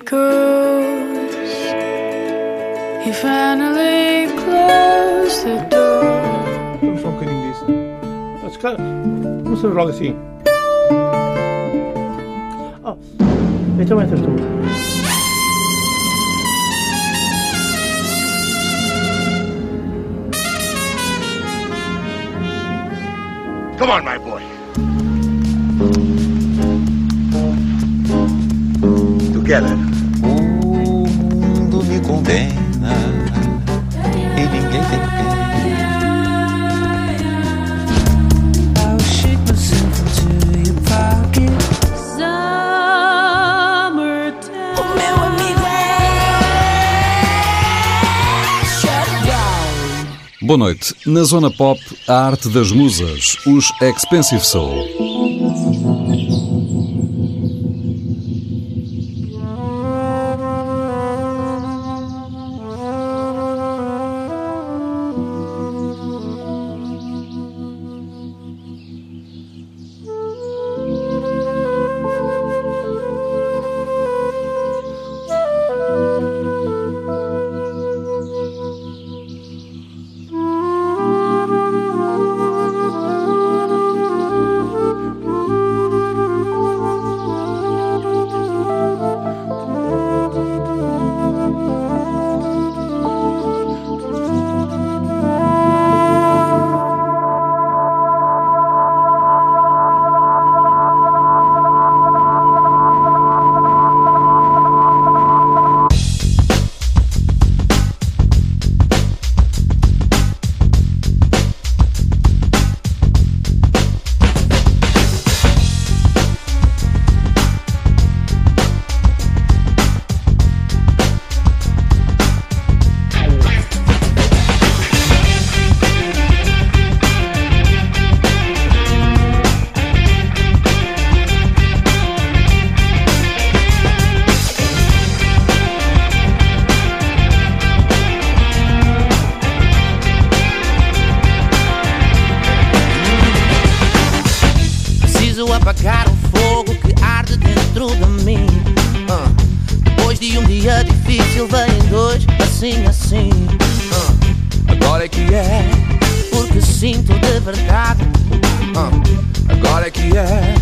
goes. He finally closed the door. Vamos só um bocadinho disso. Mas, cara, vamos fazer logo assim. Oh, então entras tu. Come on, my boy. Together. O mundo me condena e ninguém tem pena. É. Boa noite. Na Zona Pop, a arte das musas, os Expensive Soul. É que é,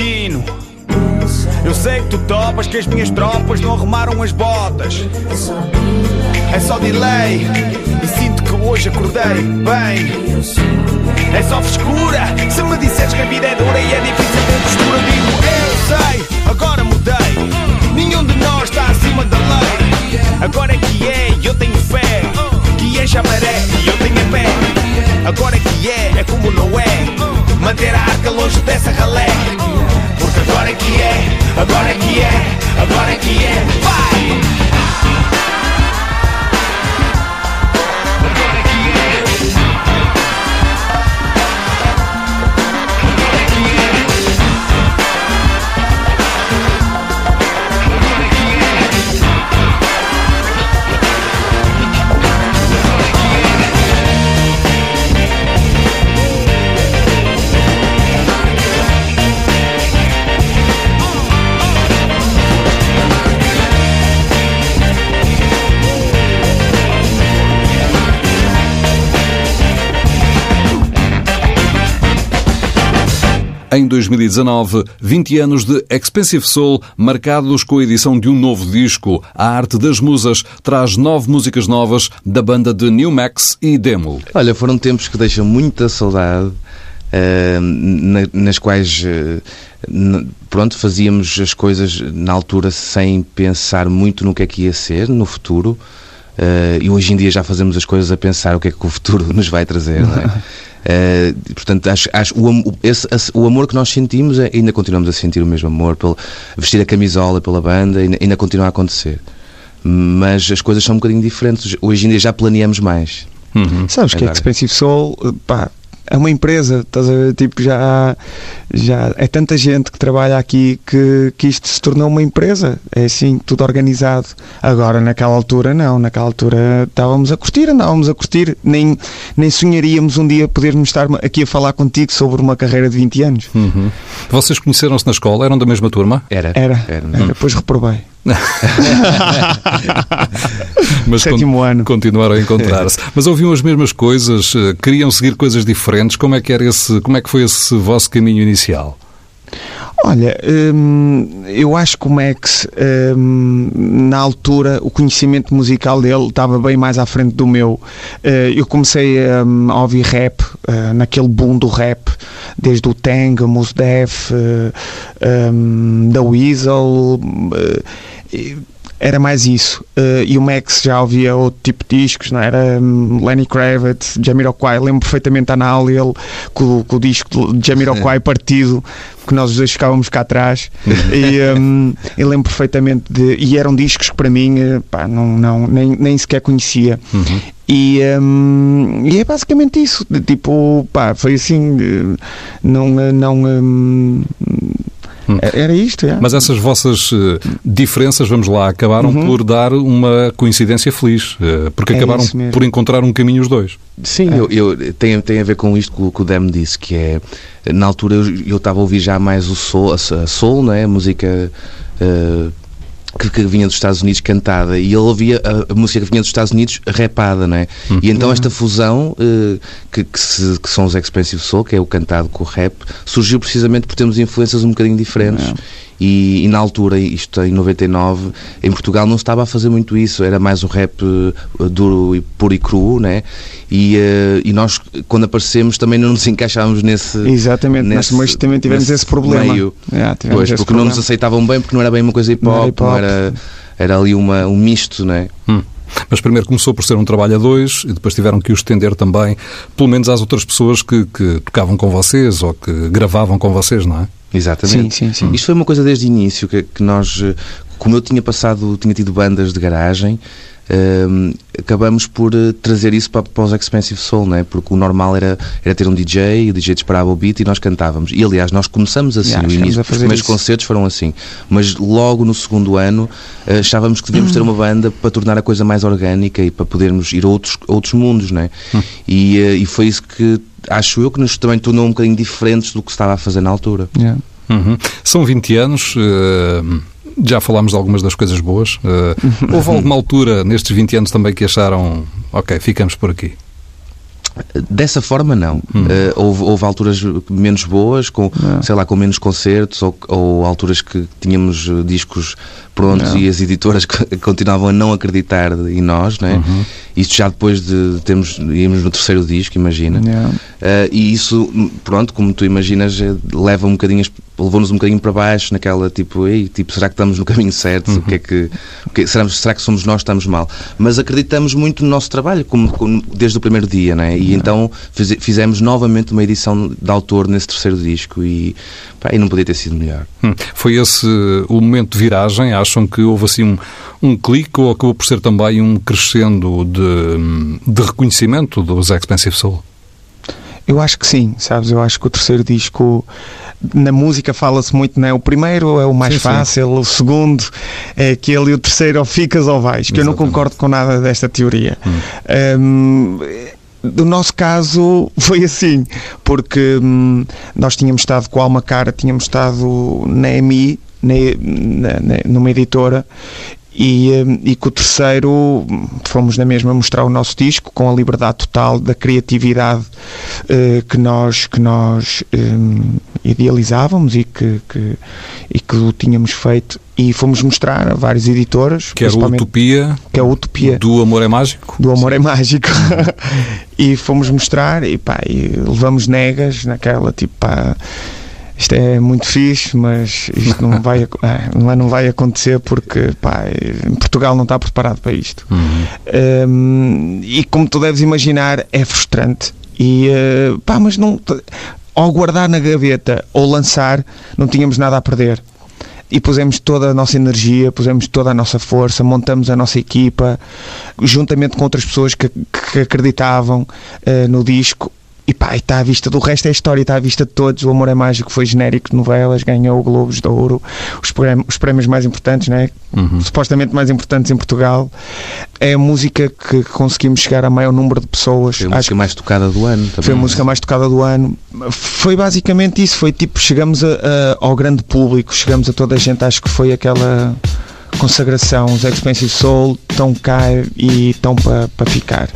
destino. Eu sei que tu topas que as minhas tropas não arrumaram as botas. É só delay e sinto que hoje acordei bem. É só frescura se me disseres que a vida é dura e é difícil ter postura. Digo eu sei, agora mudei. Nenhum de nós está acima da lei. Agora é que é, eu tenho fé. Que é chamaré e eu tenho a pé. Agora é que é, é como não é. Manter a arca longe dessa I got voilà qui est, voilà qui est, voilà qui Em 2019, 20 anos de Expensive Soul, marcados com a edição de um novo disco. A Arte das Musas traz nove músicas novas da banda de New Max e Demo. Olha, foram tempos que deixam muita saudade. Uh, na, nas quais uh, pronto fazíamos as coisas na altura sem pensar muito no que é que ia ser no futuro uh, e hoje em dia já fazemos as coisas a pensar o que é que o futuro nos vai trazer não é? Uh, portanto, acho, acho o, esse, o, amor que nós sentimos, é, ainda continuamos a sentir o mesmo amor, pelo, vestir a camisola pela banda, ainda, ainda continua a acontecer. Mas as coisas são um bocadinho diferentes. Hoje em dia já planeamos mais. Uhum. Sabes que é Expensive Soul, pá, é uma empresa, estás a ver? Tipo, já, já é tanta gente que trabalha aqui que, que isto se tornou uma empresa. É assim, tudo organizado. Agora, naquela altura, não. Naquela altura estávamos a curtir, andávamos a curtir. Nem, nem sonharíamos um dia podermos estar aqui a falar contigo sobre uma carreira de 20 anos. Uhum. Vocês conheceram-se na escola? Eram da mesma turma? Era. Era. era. era. Depois reprovei. Mas Sétimo con ano. continuaram a encontrar-se. Mas ouviam as mesmas coisas, eh, queriam seguir coisas diferentes. Como é que era esse, como é que foi esse vosso caminho inicial? Olha, hum, eu acho que o Max, hum, na altura, o conhecimento musical dele estava bem mais à frente do meu. Uh, eu comecei hum, a ouvir rap, uh, naquele boom do rap, desde o Tang, Mos Def, uh, da Weasel era mais isso. Uh, e o Max já ouvia outro tipo de discos, não é? era? Um, Lenny Kravitz, Jamiroquai. Lembro perfeitamente a Nal ele com, com, o disco de Jamiroquai partido, que nós os dois ficávamos cá atrás. Uhum. e um, eu lembro perfeitamente de. E eram discos que para mim eh, pá, não, não, nem, nem sequer conhecia. Uhum. E, um, e, é basicamente isso. Tipo, pá, foi assim. Eh, não. não um, Hum. Era isto, é. Mas essas vossas uh, diferenças, vamos lá, acabaram uhum. por dar uma coincidência feliz, uh, porque é acabaram por encontrar um caminho os dois. Sim, é. eu, eu, tem, tem a ver com isto que, que o Dem disse, que é, na altura eu estava a ouvir já mais o soul, a, a soul, não é? a música... Uh, que, que, vinha dos Estados Unidos cantada e ele ouvia a, a, música que vinha dos Estados Unidos rapada, né? Uhum. E então esta fusão uh, que, que, se, que, são os Expensive Soul, que é o cantado com o rap, surgiu precisamente por termos influências um bocadinho diferentes. Uhum. E, e, na altura, isto em 99, em Portugal não se estava a fazer muito isso, era mais o rap uh, duro e puro e cru, né? E, uh, e nós, quando aparecemos, também não nos encaixávamos nesse. Exatamente, nesse, mas também tivemos esse problema. Meio. Yeah, pois, porque problema. não nos aceitavam bem, porque não era bem uma coisa hip hop, não era, hip -hop. Não era, era ali uma, um misto, né? Hum. Mas primeiro começou por ser um trabalho a dois e depois tiveram que o estender também, pelo menos às outras pessoas que, que tocavam com vocês ou que gravavam com vocês, não é? Exatamente. Sim, sim, sim. Isto foi uma coisa desde o início, que, que nós, como eu tinha passado, tinha tido bandas de garagem, uh, acabamos por uh, trazer isso para, para os Expensive Soul, né? porque o normal era, era ter um DJ, o DJ disparava o beat e nós cantávamos. E aliás, nós começamos assim, yeah, início, os primeiros isso. concertos foram assim, mas logo no segundo ano uh, achávamos que devíamos ter uma banda para tornar a coisa mais orgânica e para podermos ir a outros, outros mundos, né? Hum. E, uh, e foi isso que acho eu que nos também tornou um bocadinho diferentes do que se estava a fazer na altura. Yeah. Uhum. São 20 anos. Uh já falámos de algumas das coisas boas. Uh, houve alguma altura nestes 20 anos também que acharam, ok, ficamos por aqui? Dessa forma, não. Hum. Uh, houve, houve, alturas menos boas, com, não. sei lá, com menos concertos, ou, ou alturas que tínhamos discos prontos não. e as editoras continuavam a não acreditar em nós, né? Uhum. Isto já depois de termos, íamos no terceiro disco, imagina. Uh, e isso, pronto, como tu imaginas, leva um bocadinho, levou-nos um bocadinho para baixo, naquela tipo, ei, tipo, será que estamos no caminho certo? Uhum. O que é que, o que será, será que somos nós que estamos mal? Mas acreditamos muito no nosso trabalho, como, como desde o primeiro dia, né? E então fiz, fizemos novamente uma edição de autor nesse terceiro disco e, pá, e não podia ter sido melhor. Hum. Foi esse o momento de viragem? Acham que houve assim um, um clique ou acabou por ser também um crescendo de, de reconhecimento dos Expensive Soul? Eu acho que sim, sabes? Eu acho que o terceiro disco na música fala-se muito, não é? O primeiro é o mais sim, fácil, sim. o segundo é aquele e o terceiro ou ficas ou vais, que Exatamente. eu não concordo com nada desta teoria. Hum. Um, do nosso caso foi assim, porque hum, nós tínhamos estado com a Alma Cara, tínhamos estado na EMI, na, na, numa editora, e, eh, e com o terceiro hum, fomos na mesma mostrar o nosso disco com a liberdade total da criatividade eh, que nós que nós hum, idealizávamos e que, que e que o tínhamos feito. E fomos mostrar a várias editoras Que era principalmente- Utopia. Que é a Utopia. Do Amor é Mágico. do Amor é Mágico. e fomos mostrar e pá, e levamos negas naquela tipo pá, isto é muito fixe, mas isto não vai, é, não, vai acontecer porque pá, Portugal não está preparado para isto. Hum, e como tu deves imaginar, é frustrante. E eh, pá, mas não ao guardar na gaveta ou lançar, não tínhamos nada a perder e pusemos toda a nossa energia, pusemos toda a nossa força, montamos a nossa equipa, juntamente com outras pessoas que, que acreditavam eh, no disco. E pá, está à vista do resto é história, está à vista de todos. O Amor é Mágico foi genérico de novelas, ganhou o Globos de Ouro, os prémios, os prémios mais importantes, né? supostamente mais importantes em Portugal. É a música que conseguimos chegar a maior número de pessoas. Foi a música mais tocada do ano também. Foi a música mais tocada do ano. Foi basicamente isso. Foi tipo, chegamos a- a- ao grande público, chegamos a toda a gente. Acho que foi aquela consagração. Os Expensive Soul estão cá e estão para para ficar.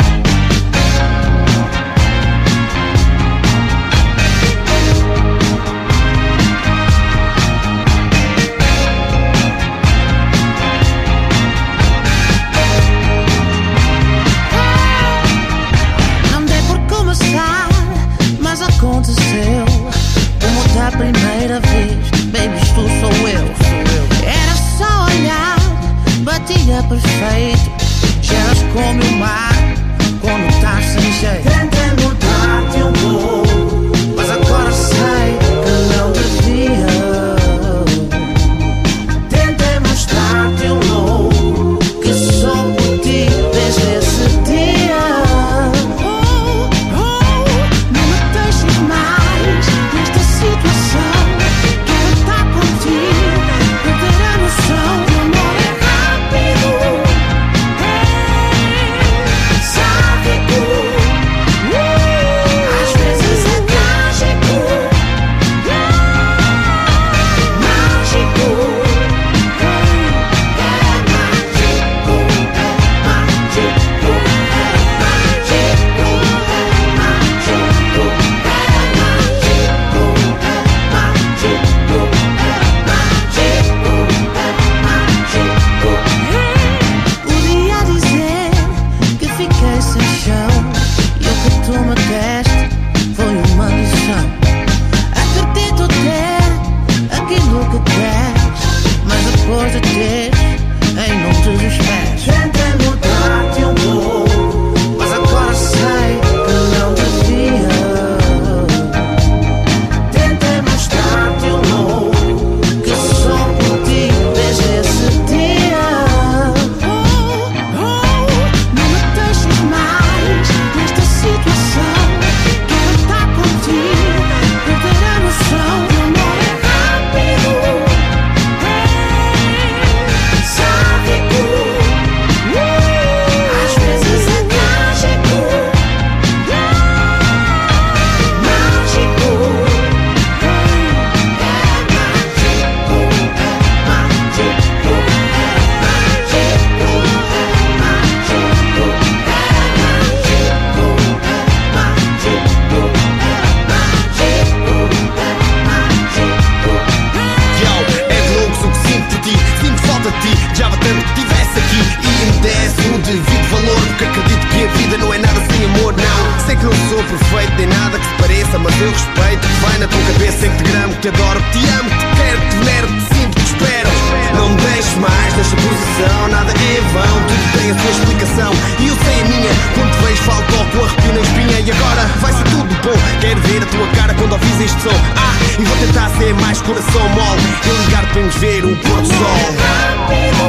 Te adoro, te amo, te quero, que te venero, te sinto, te espero. Não me deixes mais nesta posição Nada é vão, tudo tem a sua explicação. E eu sei a minha, quando te vejo falo toco arrepio na espinha. E agora vai ser tudo bom. Quero ver a tua cara quando ouvis este som. Ah, e vou tentar ser mais coração mole. E ligar para nos ver o pôr do sol.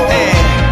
É,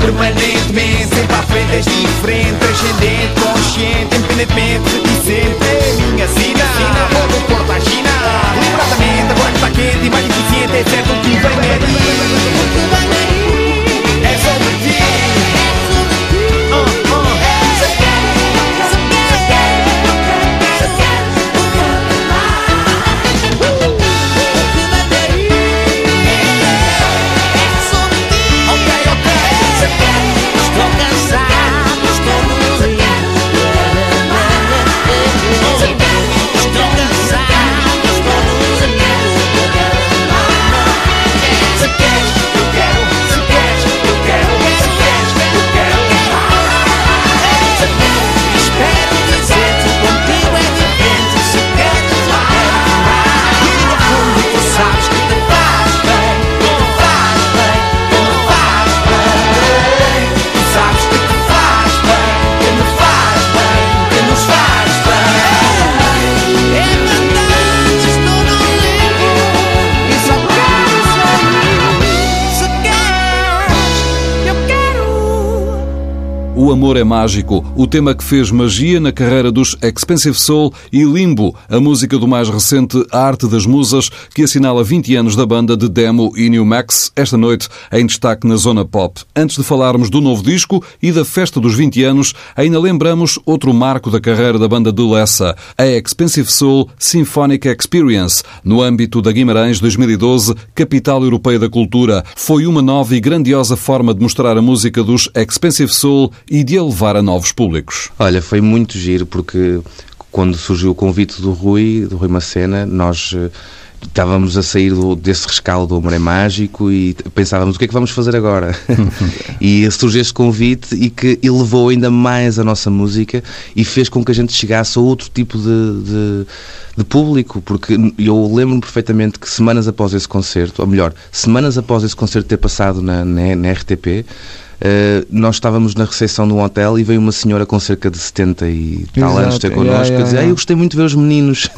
permanentemente, sempre à frente, és diferente, transcendente, consciente, independentemente, reticente. É a minha sina, O Amor é Mágico, o tema que fez magia na carreira dos Expensive Soul e Limbo, a música do mais recente A Arte das Musas, que assinala 20 anos da banda de Demo e New Max, esta noite em destaque na Zona Pop. Antes de falarmos do novo disco e da festa dos 20 anos, ainda lembramos outro marco da carreira da banda de Lessa, a Expensive Soul Symphonic Experience, no âmbito da Guimarães 2012, capital europeia da cultura. Foi uma nova e grandiosa forma de mostrar a música dos Expensive Soul e de a levar a novos públicos. Olha, foi muito giro porque quando surgiu o convite do Rui, do Rui Macena, nós eh, estávamos a sair do- desse rescaldo do Amor é Mágico e pensávamos o que é que vamos fazer agora? e surgiu este convite e que elevou ainda mais a nossa música e fez com que a gente chegasse a outro tipo de, de, de público, porque eu lembro-me perfeitamente que semanas após esse concerto, ou melhor, semanas após esse concerto ter passado na, na, na RTP, Uh, nós estávamos na recepção de um hotel e veio uma senhora com cerca de 70 e tal Exato, anos ter yeah, connosco yeah, a dizer: yeah. "Ah, Eu gostei muito de ver os meninos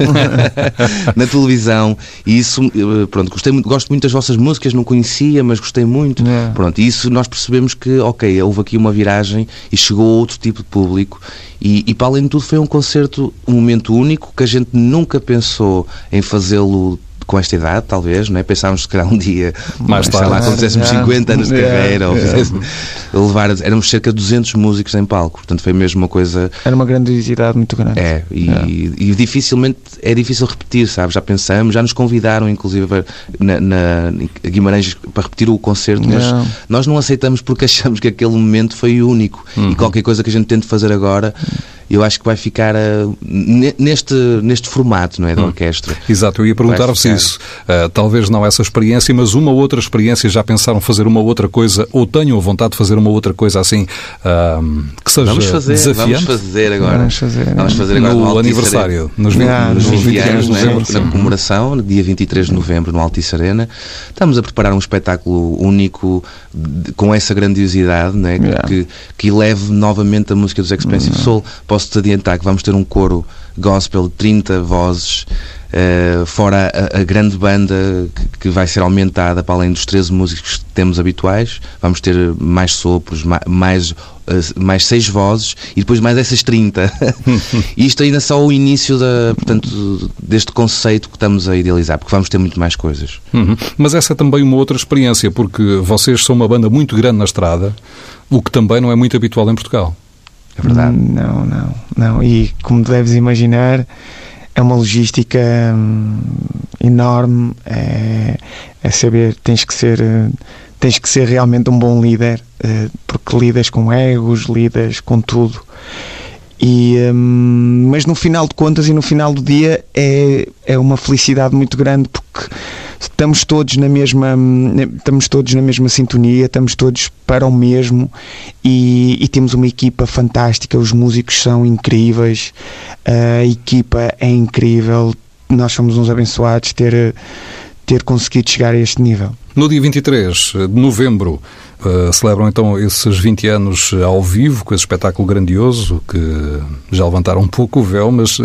na televisão e isso, uh, pronto, gostei muito, gosto muito das vossas músicas, não conhecia, mas gostei muito. Yeah. Pronto, e isso nós percebemos que, ok, houve aqui uma viragem e chegou a outro tipo de público. E, e para além de tudo, foi um concerto, um momento único que a gente nunca pensou em fazê-lo com esta idade, talvez, não é? Pensávamos que calhar um dia, Mais sei tarde. lá, quando fizéssemos Yeah. 50 anos de carreira, ou levar, éramos cerca de 200 músicos em palco, portanto foi mesmo uma coisa Era uma grandiosidade muito grande. é, e, Yeah. e dificilmente é difícil repetir, sabe? Já pensamos, já nos convidaram, inclusive, na, na Guimarães para repetir o concerto, mas Não. nós não aceitamos porque achamos que aquele momento foi único e qualquer coisa que a gente tente fazer agora, eu acho que vai ficar ne- neste, neste formato, não é? Da orquestra. Exato, eu ia perguntar-vos ficar. isso. Ah, talvez não essa experiência, mas uma outra experiência. Já pensaram fazer uma outra coisa ou tenham a vontade de fazer uma outra coisa assim ah, que seja Vamos fazer, desafiante? vamos fazer agora. Vamos fazer, Vamos é. fazer agora No Altice aniversário, nos 20, Ah, nos nos 20 anos de não é? novembro. na comemoração, no dia 23 de novembro, no Altice Arena. Estamos a preparar um espetáculo único de- com essa grandiosidade, não é? Yeah. que, que eleve novamente a música dos Expensive Soul. Posso-te adiantar que vamos ter um coro gospel de 30 vozes. eh, fora a, a grande banda que, que vai ser aumentada para além dos 13 músicos que temos habituais, vamos ter mais sopros, ma- mais, eh, mais seis vozes e depois mais essas 30. e isto ainda é só o início da, portanto, deste conceito que estamos a idealizar, porque vamos ter muito mais coisas. Uhum. Mas essa é também uma outra experiência, porque vocês são uma banda muito grande na estrada, o que também não é muito habitual em Portugal. É verdade. Não, não, não. E como deves imaginar, é uma logística hum, enorme. É, é saber, tens que ser, eh, tens que ser realmente um bom líder, eh, porque lidas com egos, lidas com tudo. E, hum, mas no final de contas e no final do dia é, é uma felicidade muito grande porque estamos todos na mesma hum, estamos todos na mesma sintonia estamos todos para o mesmo e, e temos uma equipa fantástica os músicos são incríveis a equipa é incrível nós somos uns abençoados ter ter conseguido chegar a este nível No dia 23 de novembro, Uh, celebram então esses 20 anos ao vivo, com esse espetáculo grandioso que já levantaram um pouco o véu, mas uh,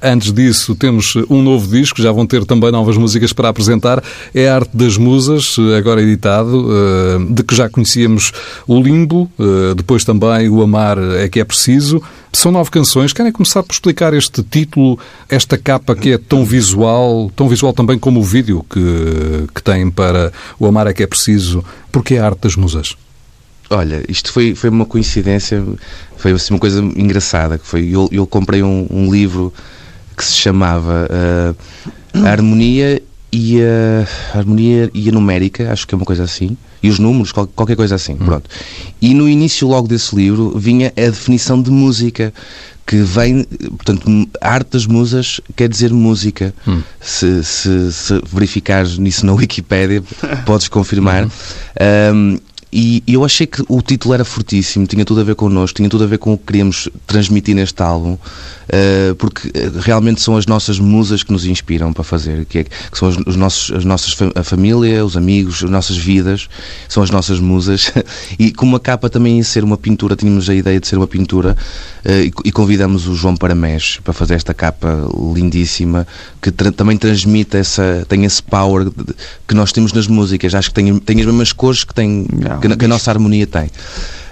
antes disso temos um novo disco, já vão ter também novas músicas para apresentar. É a Arte das Musas, agora editado, uh, de que já conhecíamos o Limbo, depois também o Amar é que é preciso. São nove canções. Querem começar por explicar este título, esta capa que é tão visual, tão visual também como o vídeo que, que tem para o Amar é que é preciso. Porque a arte das musas? Olha, isto foi, foi uma coincidência, foi assim, uma coisa engraçada. Que foi, eu, eu comprei um, um livro que se chamava uh, A Harmonia e a, Harmonia e a Numérica, acho que é uma coisa assim, e os números, qualquer coisa assim, hum. pronto. E no início logo desse livro vinha a definição de música, que vem, portanto, a arte das musas quer dizer música. Hum. Se, se, se verificares nisso na Wikipédia, podes confirmar. Uhum. Um, e eu achei que o título era fortíssimo, tinha tudo a ver connosco, tinha tudo a ver com o que queríamos transmitir neste álbum. Eh, porque eh, realmente são as nossas musas que nos inspiram para fazer, que, é, que são os, os, nossos, as nossas a família, os amigos, as nossas vidas, são as nossas musas. E como a capa também ia ser uma pintura, tínhamos a ideia de ser uma pintura eh, e, convidamos o João Paramés para fazer esta capa lindíssima que também transmite essa, tem esse power que nós temos nas músicas. Acho que tem, tem as mesmas cores que, tem, que, que a nossa harmonia tem.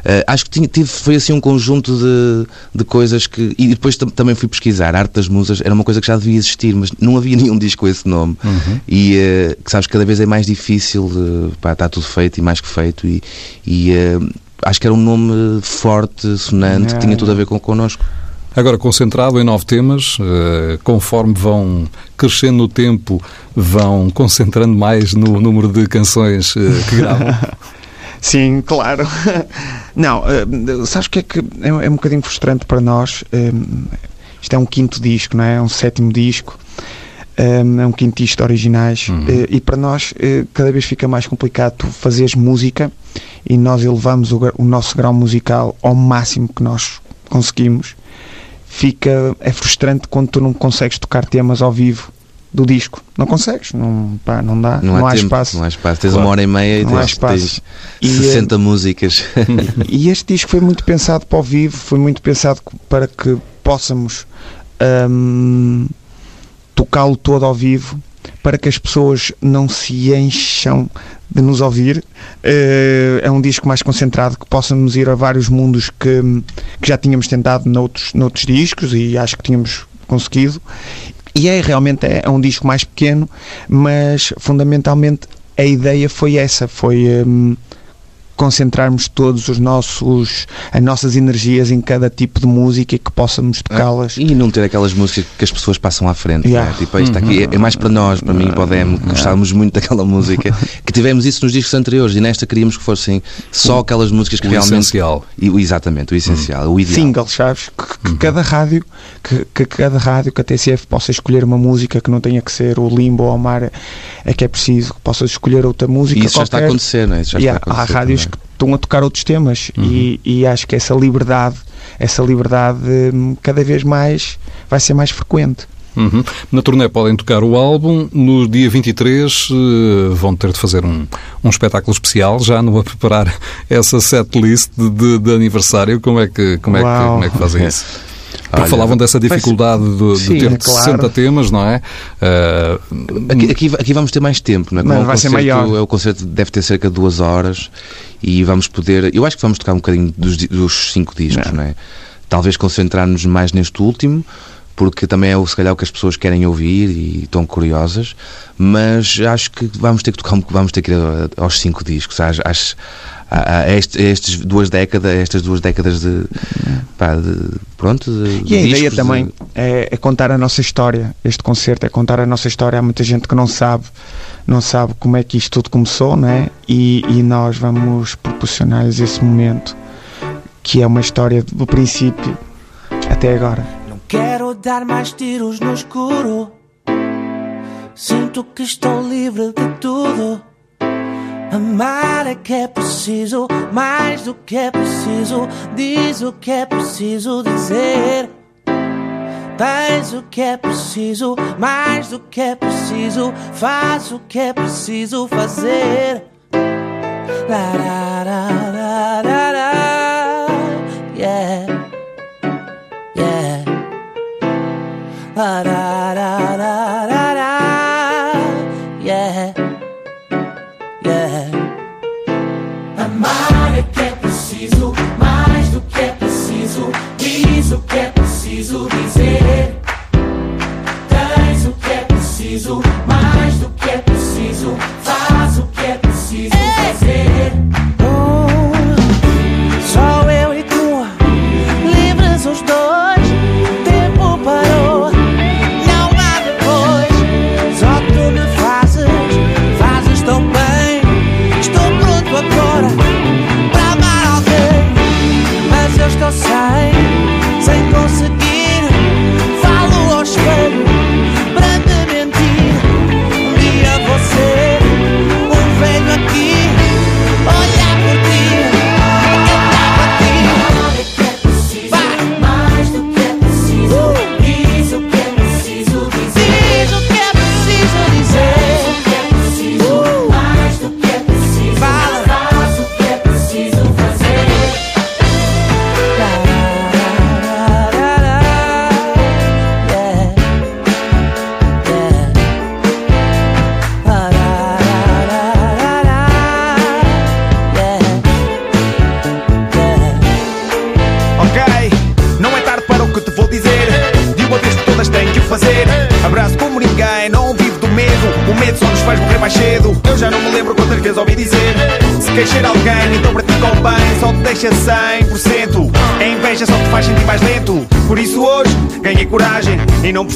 Uh, acho que tinha, tive, foi assim um conjunto de, de coisas que. E depois também fui pesquisar. A Arte das Musas era uma coisa que já devia existir, mas não havia nenhum disco com esse nome. Uhum. E uh, que sabes, cada vez é mais difícil. Uh, pá, está tudo feito e mais que feito. E, e acho que era um nome forte, sonante, é. que tinha tudo a ver com connosco. Agora, concentrado em nove temas, conforme vão crescendo no tempo, vão concentrando mais no número de canções que gravam. Sim, claro. Não, uh, sabes o que é que é, é, um bocadinho frustrante para nós? Uh, isto é um quinto disco, não é? É um sétimo disco. Um, é um quinto disco de originais uhum. uh, e para nós uh, cada vez fica mais complicado tu fazeres música e nós elevamos o, o, nosso grau musical ao máximo que nós conseguimos fica é frustrante quando tu não consegues tocar temas ao vivo do disco. Não consegues, não, pá, não dá, não, não há, tempo, espaço. Não há espaço, tens claro. uma hora e meia e tens, tens e, 60 músicas. E este disco foi muito pensado para o vivo, foi muito pensado para que possamos hum, tocá-lo todo ao vivo, para que as pessoas não se encham de nos ouvir. Uh, é um disco mais concentrado que possamos ir a vários mundos que, que já tínhamos tentado noutros, noutros discos e acho que tínhamos conseguido e é realmente é, um disco mais pequeno, mas fundamentalmente a ideia foi essa, foi um, concentrarmos todos os nossos as nossas energias em cada tipo de música e que possamos tocá-las. E não ter aquelas músicas que as pessoas passam à frente. Yeah. Né? Tipo, isto aqui é, é, mais para nós, para mim, para o Demo, que gostávamos muito daquela música. que tivemos isso nos discos anteriores e nesta queríamos que fossem só aquelas músicas que o realmente. Essencial. E, exatamente, o essencial, o ideal. Singles, sabes? Que, que uhum. cada rádio, que, que, cada rádio, que a TCF possa escolher uma música que não tenha que ser o limbo ou o mar é que é preciso, que possa escolher outra música. E isso qualquer. já está a acontecer, não é? Isso já yeah, está a acontecer há rádios estão a tocar outros temas uhum. e, e, acho que essa liberdade, essa liberdade hum, cada vez mais vai ser mais frequente. Uhum. Na turnê podem tocar o álbum. No dia 23 uh, eh, vão ter de fazer um, um espetáculo especial, já não a preparar essa setlist de, de, de aniversário. Como é que, como é que, como é que fazem isso? Porque Olha, falavam dessa dificuldade de, de ter é claro. 60 temas, não é? Uh, aqui, aqui, aqui, vamos ter mais tempo, não é? Como não, vai ser maior. O concerto deve ter cerca de duas horas e vamos poder. Eu acho que vamos tocar um bocadinho dos, dos cinco discos, não, não é? Talvez concentrar-nos mais neste último, porque também é se calhar o que as pessoas querem ouvir e estão curiosas, mas acho que vamos ter que tocar, vamos ter que ir aos cinco discos. Acho, acho, a, estes, estas duas décadas, estas duas décadas de, pá, de pronto. De, e a ideia também é, é, contar a nossa história. Este concerto é contar a nossa história. Há muita gente que não sabe, não sabe como é que isto tudo começou, né? E, e nós vamos proporcionar-lhes esse momento que é uma história do princípio até agora. Não quero dar mais tiros no escuro. Sinto que estou livre de tudo. Amar é que é preciso, mais do que é preciso, diz o que é preciso dizer. Tens o que é preciso, mais do que é preciso, faz o que é preciso fazer. La, la, la, la, la, la. Yeah, yeah. La, la,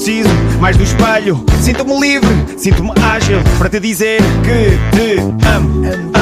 preciso mais do espelho. Sinto-me livre, sinto-me ágil para te dizer que te amo.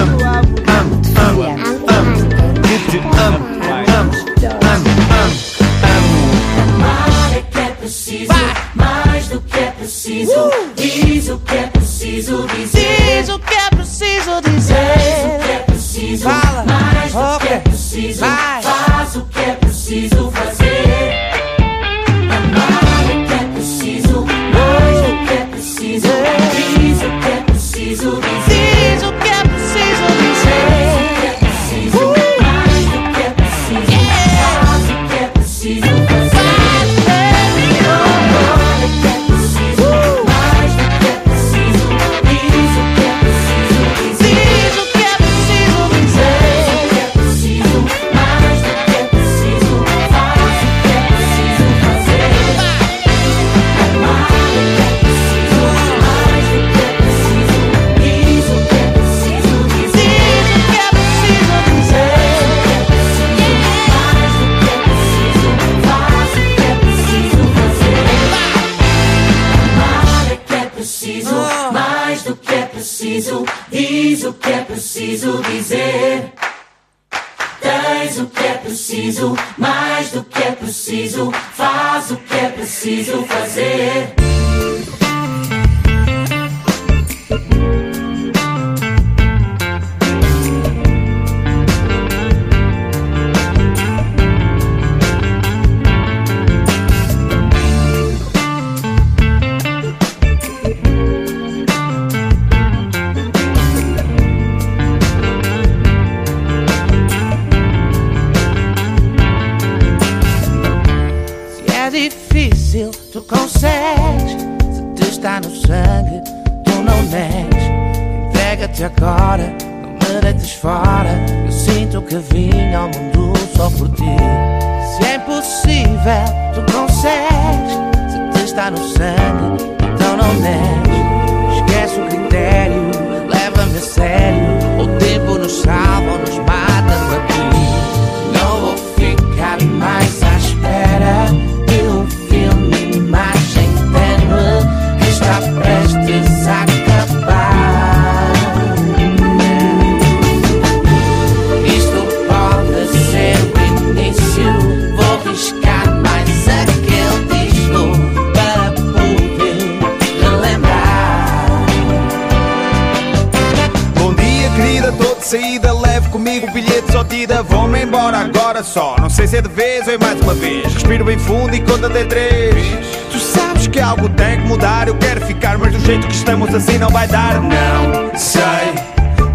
Algo tem que mudar. Eu quero ficar, mas do jeito que estamos assim não vai dar. Não sei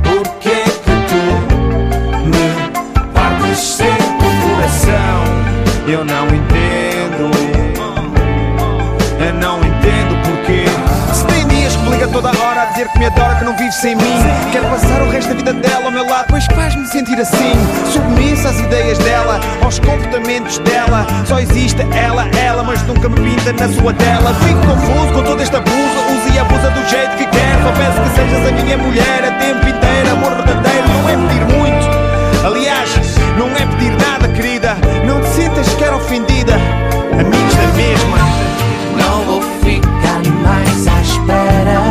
porque que tu me partes sempre o coração. Eu não dizer que me adora, que não vive sem mim. Quero passar o resto da vida dela ao meu lado, pois faz-me sentir assim. Submissa às ideias dela, aos comportamentos dela. Só existe ela, ela, mas nunca me pinta na sua tela. Fico confuso com todo este abuso, usa e abusa do jeito que quer. Só peço que sejas a minha mulher a tempo inteiro. Amor verdadeiro não é pedir muito. Aliás, não é pedir nada, querida. Não te sintas sequer ofendida. Amigos da mesma. Não vou ficar mais à espera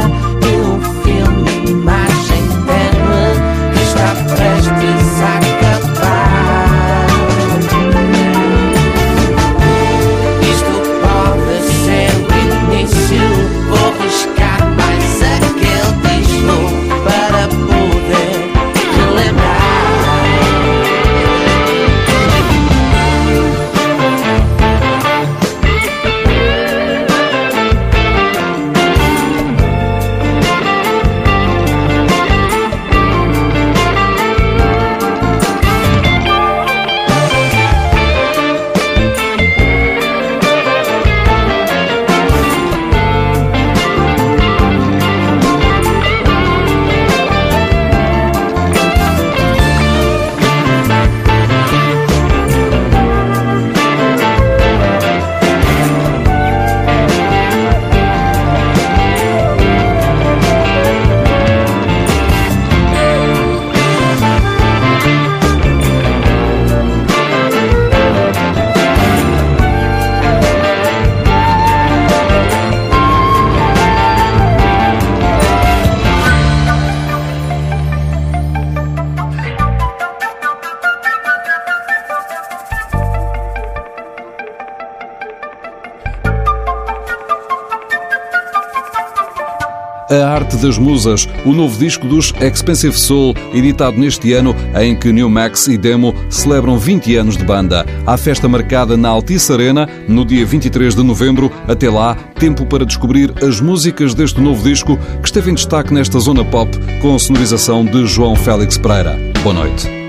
A Arte das Musas, o novo disco dos Expensive Soul, editado neste ano em que New Max e Demo celebram 20 anos de banda. Há festa marcada na Altice Arena no dia 23 de novembro. Até lá, tempo para descobrir as músicas deste novo disco que esteve em destaque nesta zona pop com a sonorização de João Félix Pereira. Boa noite.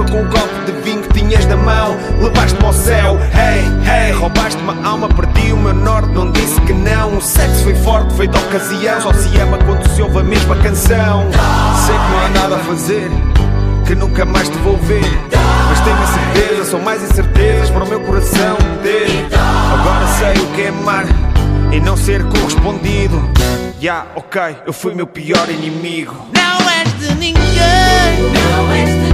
Boca com o copo de vinho que tinhas na mão. Levaste-me ao céu. Hey, hey, roubaste-me a alma, perdi o meu norte, não disse que não. O sexo foi forte, foi de ocasião. Só se ama quando se ouve a mesma canção. Sei que não há nada a fazer, que nunca mais te vou ver. Mas tenho a certeza, são mais incertezas para o meu coração ter. Agora sei o que é amar e não ser correspondido. Ya, ok, eu fui meu pior inimigo. Não és de ninguém. Não és de ninguém.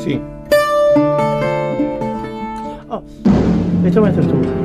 así. Oh, esto me tú.